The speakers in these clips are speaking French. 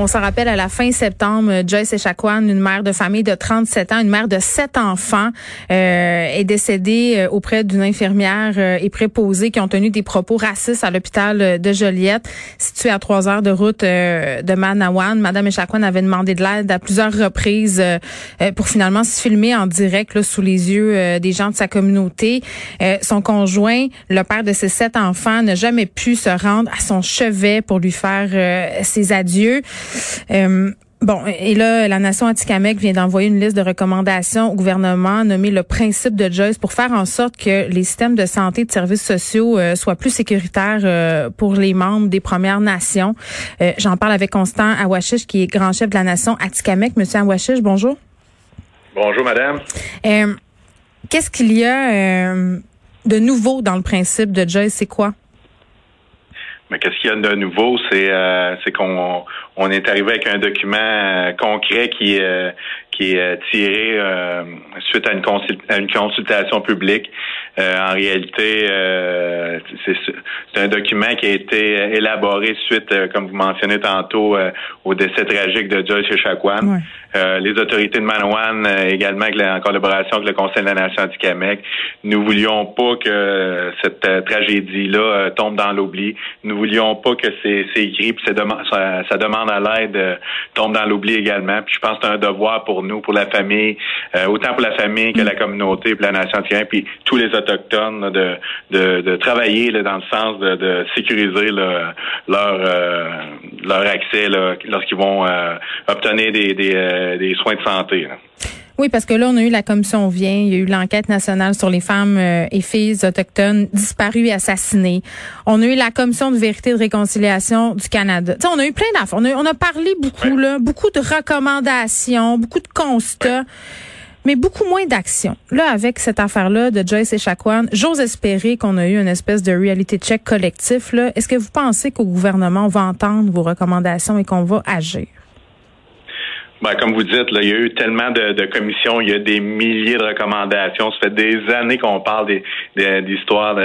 On s'en rappelle à la fin septembre, Joyce Echaquan, une mère de famille de 37 ans, une mère de sept enfants, euh, est décédée euh, auprès d'une infirmière euh, et préposée qui ont tenu des propos racistes à l'hôpital de Joliette, situé à trois heures de route de Manawan. Madame Echaquan avait demandé de l'aide à plusieurs reprises pour finalement se filmer en direct là, sous les yeux des gens de sa communauté. son conjoint, le père de ses sept enfants, n'a jamais pu se rendre à son chevet pour lui faire ses adieux. Euh, bon, et là, la Nation Anticamec vient d'envoyer une liste de recommandations au gouvernement nommé le principe de Joyce pour faire en sorte que les systèmes de santé et de services sociaux euh, soient plus sécuritaires euh, pour les membres des Premières Nations. J'en parle avec Constant Awashish, qui est grand chef de la Nation Atikamek. Monsieur Awashish, bonjour. Bonjour, madame. Qu'est-ce qu'il y a de nouveau dans le principe de Joyce? C'est quoi? Mais qu'est-ce qu'il y a de nouveau, c'est euh, c'est qu'on on est arrivé avec un document euh, concret qui euh, qui est tiré suite à une, à une consultation publique. en réalité, c'est un document qui a été élaboré suite, comme vous mentionnez tantôt, au décès tragique de Joyce Echaquan. Les autorités de Manawan, également en collaboration avec le Conseil de la Nation anti-Camec, nous voulions pas que cette tragédie-là tombe dans l'oubli. Nous voulions pas que ces, ces grippes, ça, demande à l'aide euh, tombe dans l'oubli également. Puis je pense que c'est un devoir pour nous, pour la famille, euh, autant pour la famille que la communauté, pour la nation entière, puis tous les autochtones, de, de, de travailler là, dans le sens de, de sécuriser leur euh, leur accès lorsqu'ils vont obtenir des, des, des, soins de santé. Oui, parce que là, on a eu la commission Vient, il y a eu l'enquête nationale sur les femmes euh, et filles autochtones disparues et assassinées. On a eu la commission de vérité et de réconciliation du Canada. sais, on a eu plein d'affaires. On a, on a parlé beaucoup, là, beaucoup de recommandations, beaucoup de constats. mais beaucoup moins d'actions. Là, avec cette affaire-là de Joyce et Chacuan, j'ose espérer qu'on a eu une espèce de reality check collectif. Est-ce que vous pensez qu'au gouvernement, va entendre vos recommandations et qu'on va agir? Ben, comme vous dites, là, il y a eu tellement de, de, commissions, il y a des milliers de recommandations. Ça fait des années qu'on parle des, d'histoires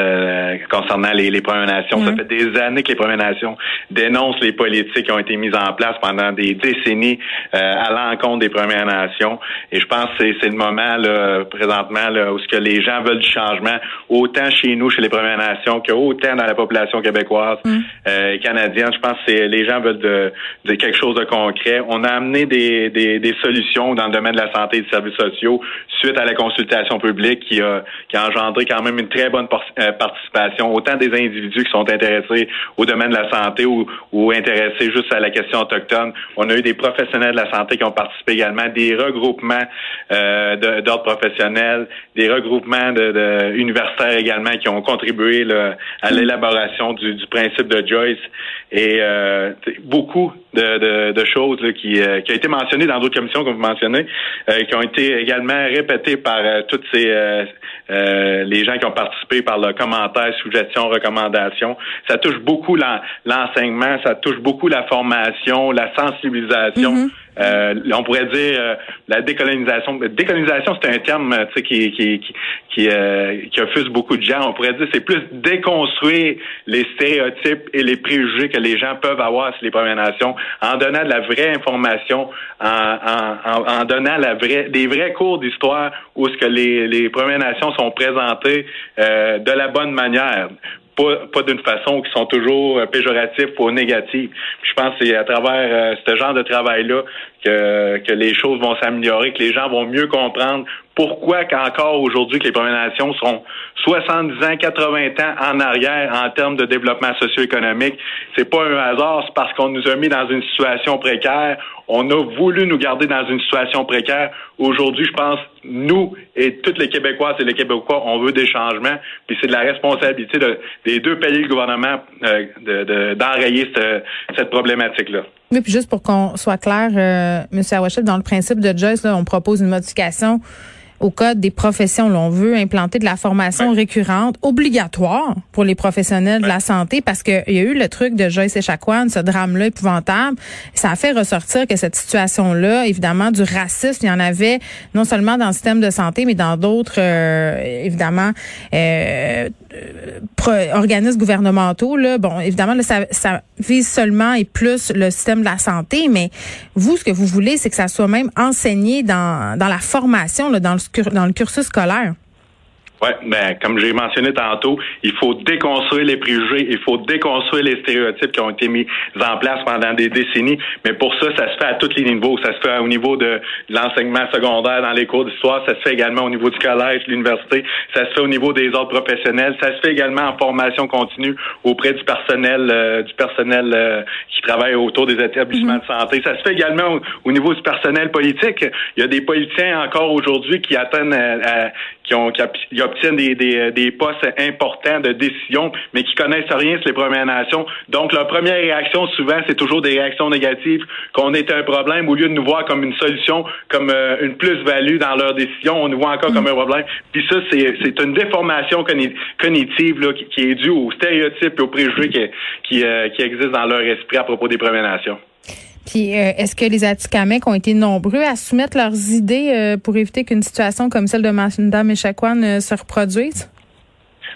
concernant les, les Premières Nations. Ça fait des années que les Premières Nations dénoncent les politiques qui ont été mises en place pendant des décennies euh, à l'encontre des Premières Nations. Et je pense que c'est, le moment là, présentement là, où ce que les gens veulent du changement, autant chez nous, chez les Premières Nations, qu'autant dans la population québécoise mm. euh, et canadienne. Je pense que les gens veulent de, de quelque chose de concret. On a amené des des, solutions dans le domaine de la santé et des services sociaux suite à la consultation publique qui a, qui a engendré quand même une très bonne euh, participation, autant des individus qui sont intéressés au domaine de la santé ou, ou intéressés juste à la question autochtone. On a eu des professionnels de la santé qui ont participé également, des regroupements euh, d'ordre professionnel, des regroupements de, universitaires également qui ont contribué à l'élaboration du, du, principe de Joyce et euh, beaucoup de, de, choses qui, euh, qui a été mentionné dans d'autres commissions comme vous mentionnez, euh, qui ont été également répétées par euh, toutes ces les gens qui ont participé par leurs commentaires, suggestions, recommandations. Ça touche beaucoup l'enseignement, ça touche beaucoup la formation, la sensibilisation. Mm-hmm. Euh, on pourrait dire euh, la décolonisation. Décolonisation, c'est un terme euh, qui, qui, qui, qui, euh, qui offuse beaucoup de gens. On pourrait dire c'est plus déconstruire les stéréotypes et les préjugés que les gens peuvent avoir sur les Premières Nations en donnant de la vraie information, en, en, en donnant la vraie, des vrais cours d'histoire où ce que les, les Premières Nations sont présentées de la bonne manière pas, pas d'une façon qui sont toujours péjoratifs ou négatifs. Je pense que c'est à travers euh, ce genre de travail-là que, que les choses vont s'améliorer, que les gens vont mieux comprendre pourquoi qu'encore aujourd'hui que les Premières Nations sont 70 ans, 80 ans en arrière en termes de développement socio-économique? C'est pas un hasard, c'est parce qu'on nous a mis dans une situation précaire. On a voulu nous garder dans une situation précaire. Aujourd'hui, je pense, nous et toutes les Québécoises et les Québécois, on veut des changements. Puis c'est de la responsabilité des deux pays du gouvernement euh, d'enrayer cette, cette problématique-là. Oui, puis juste pour qu'on soit clair, euh, M. Awachef, dans le principe de Joyce, là, on propose une modification au code des professions. Là, on veut implanter de la formation récurrente obligatoire pour les professionnels de la santé parce qu'il y a eu le truc de Joyce Echaquan, ce drame-là épouvantable. Ça a fait ressortir que cette situation-là, évidemment, du racisme, il y en avait non seulement dans le système de santé, mais dans d'autres, euh, évidemment, euh, organismes gouvernementaux. Là, bon, évidemment, là, ça, ça vise seulement et plus le système de la santé, mais vous, ce que vous voulez, c'est que ça soit même enseigné dans, dans la formation, dans, le, dans le cursus scolaire. Oui, ben, comme j'ai mentionné tantôt, il faut déconstruire les préjugés, il faut déconstruire les stéréotypes qui ont été mis en place pendant des décennies. Mais pour ça, ça se fait à tous les niveaux. Ça se fait au niveau de l'enseignement secondaire dans les cours d'histoire, ça se fait également au niveau du collège, l'université, ça se fait au niveau des autres professionnels, ça se fait également en formation continue auprès du personnel, euh, du personnel euh, qui travaille autour des établissements de santé. Ça se fait également au, niveau du personnel politique. Il y a des politiciens encore aujourd'hui qui atteignent, à, qui ont, qui, obtiennent des, des, des, postes importants de décision, mais qui connaissent rien sur les Premières Nations. Donc, leur première réaction, souvent, c'est toujours des réactions négatives, qu'on est un problème, au lieu de nous voir comme une solution, comme euh, une plus-value dans leurs décisions, on nous voit encore comme un problème. Puis ça, c'est une déformation cognitive là, qui, est due aux stéréotypes et aux préjugés qui, qui, euh, qui existent dans leur esprit à propos des Premières Nations. Puis, euh, est-ce que les Atikamekw ont été nombreux à soumettre leurs idées euh, pour éviter qu'une situation comme celle de Masunda Meshakwan euh, se reproduise?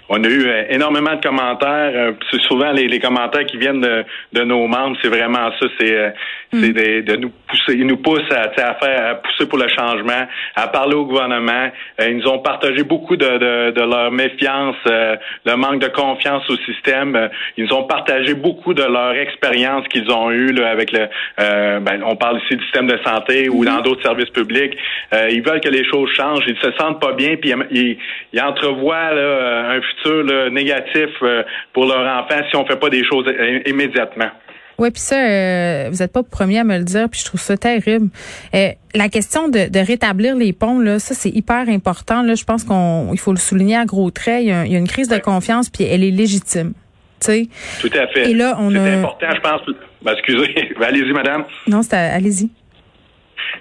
On a eu énormément de commentaires. c'est souvent les, commentaires qui viennent de, nos membres. C'est vraiment ça. C'est mm. de, nous pousser. Ils nous poussent à, à, faire à pousser pour le changement, à parler au gouvernement. ils nous ont partagé beaucoup de, de, leur méfiance, le manque de confiance au système. ils nous ont partagé beaucoup de leur expérience qu'ils ont eue avec le. Ben, on parle ici du système de santé ou mm-hmm. dans d'autres services publics. ils veulent que les choses changent. Ils se sentent pas bien, puis ils, ils entrevoient là, un futur négatif euh, pour leur enfant si on fait pas des choses immédiatement. Oui, puis ça, euh, vous n'êtes pas le premier à me le dire, puis je trouve ça terrible. Euh, la question de, rétablir les ponts, là, ça c'est hyper important. Là, je pense qu'on, il faut le souligner à gros traits. Il y a, une crise de confiance, puis elle est légitime. sais. Tout à fait. Et là, on c'est important, je pense. Ben, excusez, allez-y, madame. Non, c'est allez-y.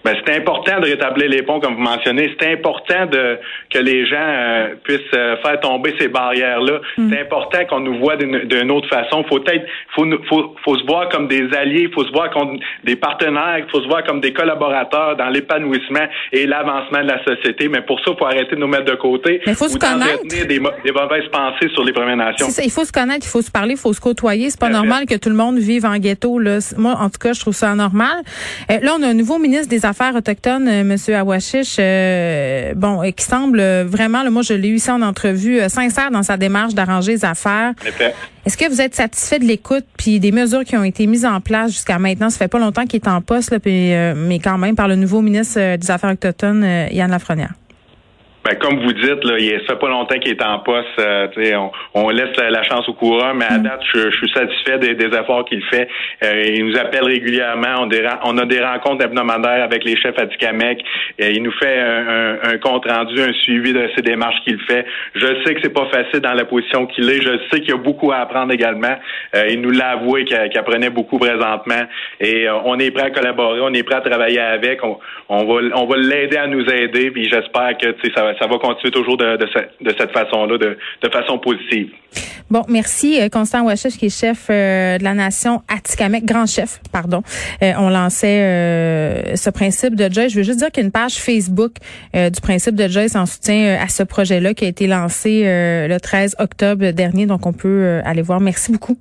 Ben, c'est important de rétablir les ponts, comme vous mentionnez. C'est important de que les gens euh, puissent euh, faire tomber ces barrières-là. Mm. C'est important qu'on nous voit d'une autre façon. Faut être, faut, faut, faut se voir comme des alliés, faut se voir comme des partenaires, faut se voir comme des collaborateurs dans l'épanouissement et l'avancement de la société. Mais pour ça, il faut arrêter de nous mettre de côté. Mais faut se connaître. Des, des, mauvaises pensées sur les Premières Nations. Ça, il faut se connaître, il faut se parler, il faut se côtoyer. C'est pas normal que tout le monde vive en ghetto. Là. Moi, en tout cas, je trouve ça anormal. Euh, là, on a un nouveau ministre des Affaires autochtones, euh, M. Awashish, euh, bon, qui semble vraiment, moi je l'ai eu ici en entrevue, euh, sincère dans sa démarche d'arranger les affaires. Est-ce que vous êtes satisfait de l'écoute puis des mesures qui ont été mises en place jusqu'à maintenant? Ça fait pas longtemps qu'il est en poste, là, mais quand même par le nouveau ministre des Affaires autochtones, Yann Lafrenière. Ben, comme vous dites, là, il fait pas longtemps qu'il est en poste. Euh, on, on, laisse la, chance au courant, mais à mm. date, je, suis satisfait des, efforts qu'il fait. Euh, il nous appelle régulièrement. On, on, a des rencontres hebdomadaires avec les chefs à Tikamek. Et il nous fait un, compte rendu, un suivi de ces démarches qu'il fait. Je sais que c'est pas facile dans la position qu'il est. Je sais qu'il y a beaucoup à apprendre également. Euh, il nous l'a avoué qu'il apprenait beaucoup présentement. Et on est prêt à collaborer, on est prêt à travailler avec. On, va, on va l'aider à nous aider. Puis j'espère que ça va ça va continuer toujours de, de, cette façon-là, de, de, façon positive. Bon, merci euh, Constant Ouachich, qui est chef euh, de la nation Atikamek, grand chef, pardon. Euh, on lançait ce principe de Joyce. Je veux juste dire qu'il y a une page Facebook du principe de Joyce en soutien à ce projet-là qui a été lancé le 13 octobre dernier, donc on peut aller voir. Merci beaucoup.